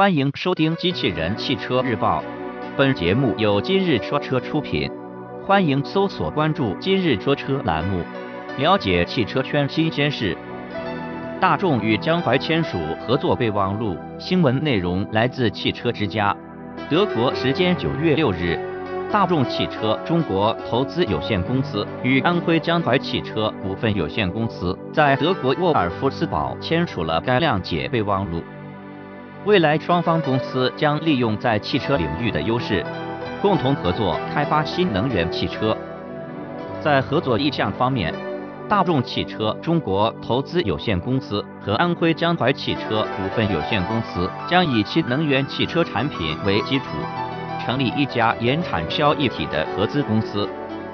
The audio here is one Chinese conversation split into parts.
欢迎收听《机器人汽车日报》，本节目由今日说车出品。欢迎搜索关注“今日说车”栏目，了解汽车圈新鲜事。大众与江淮签署合作备忘录，新闻内容来自汽车之家。德国时间九月六日，大众汽车中国投资有限公司与安徽江淮汽车股份有限公司在德国沃尔夫斯堡签署了该谅解备忘录。未来双方公司将利用在汽车领域的优势，共同合作开发新能源汽车。在合作意向方面，大众汽车中国投资有限公司和安徽江淮汽车股份有限公司将以新能源汽车产品为基础，成立一家研产销一体的合资公司，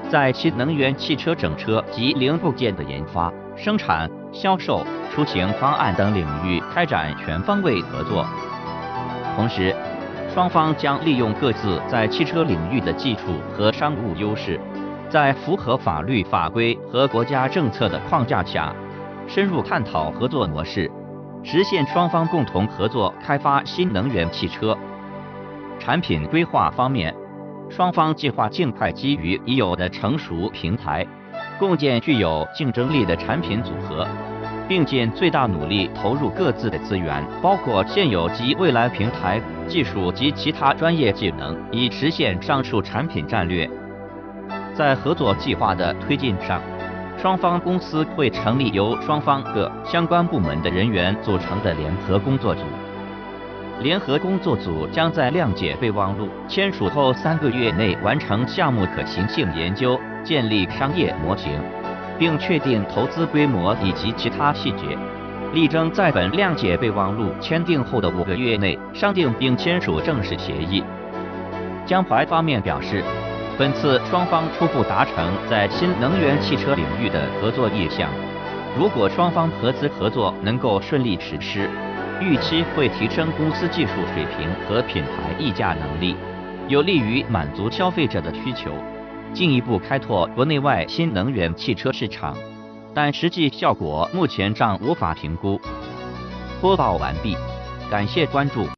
在新能源汽车整车及零部件的研发、生产、销售。出行方案等领域开展全方位合作，同时，双方将利用各自在汽车领域的技术和商务优势，在符合法律法规和国家政策的框架下，深入探讨合作模式，实现双方共同合作开发新能源汽车。产品规划方面，双方计划尽快基于已有的成熟平台，共建具有竞争力的产品组合。并尽最大努力投入各自的资源，包括现有及未来平台技术及其他专业技能，以实现上述产品战略。在合作计划的推进上，双方公司会成立由双方各相关部门的人员组成的联合工作组。联合工作组将在谅解备忘录签署后三个月内完成项目可行性研究，建立商业模型。并确定投资规模以及其他细节，力争在本谅解备忘录签订后的五个月内商定并签署正式协议。江淮方面表示，本次双方初步达成在新能源汽车领域的合作意向。如果双方合资合作能够顺利实施，预期会提升公司技术水平和品牌溢价能力，有利于满足消费者的需求。进一步开拓国内外新能源汽车市场，但实际效果目前尚无法评估。播报完毕，感谢关注。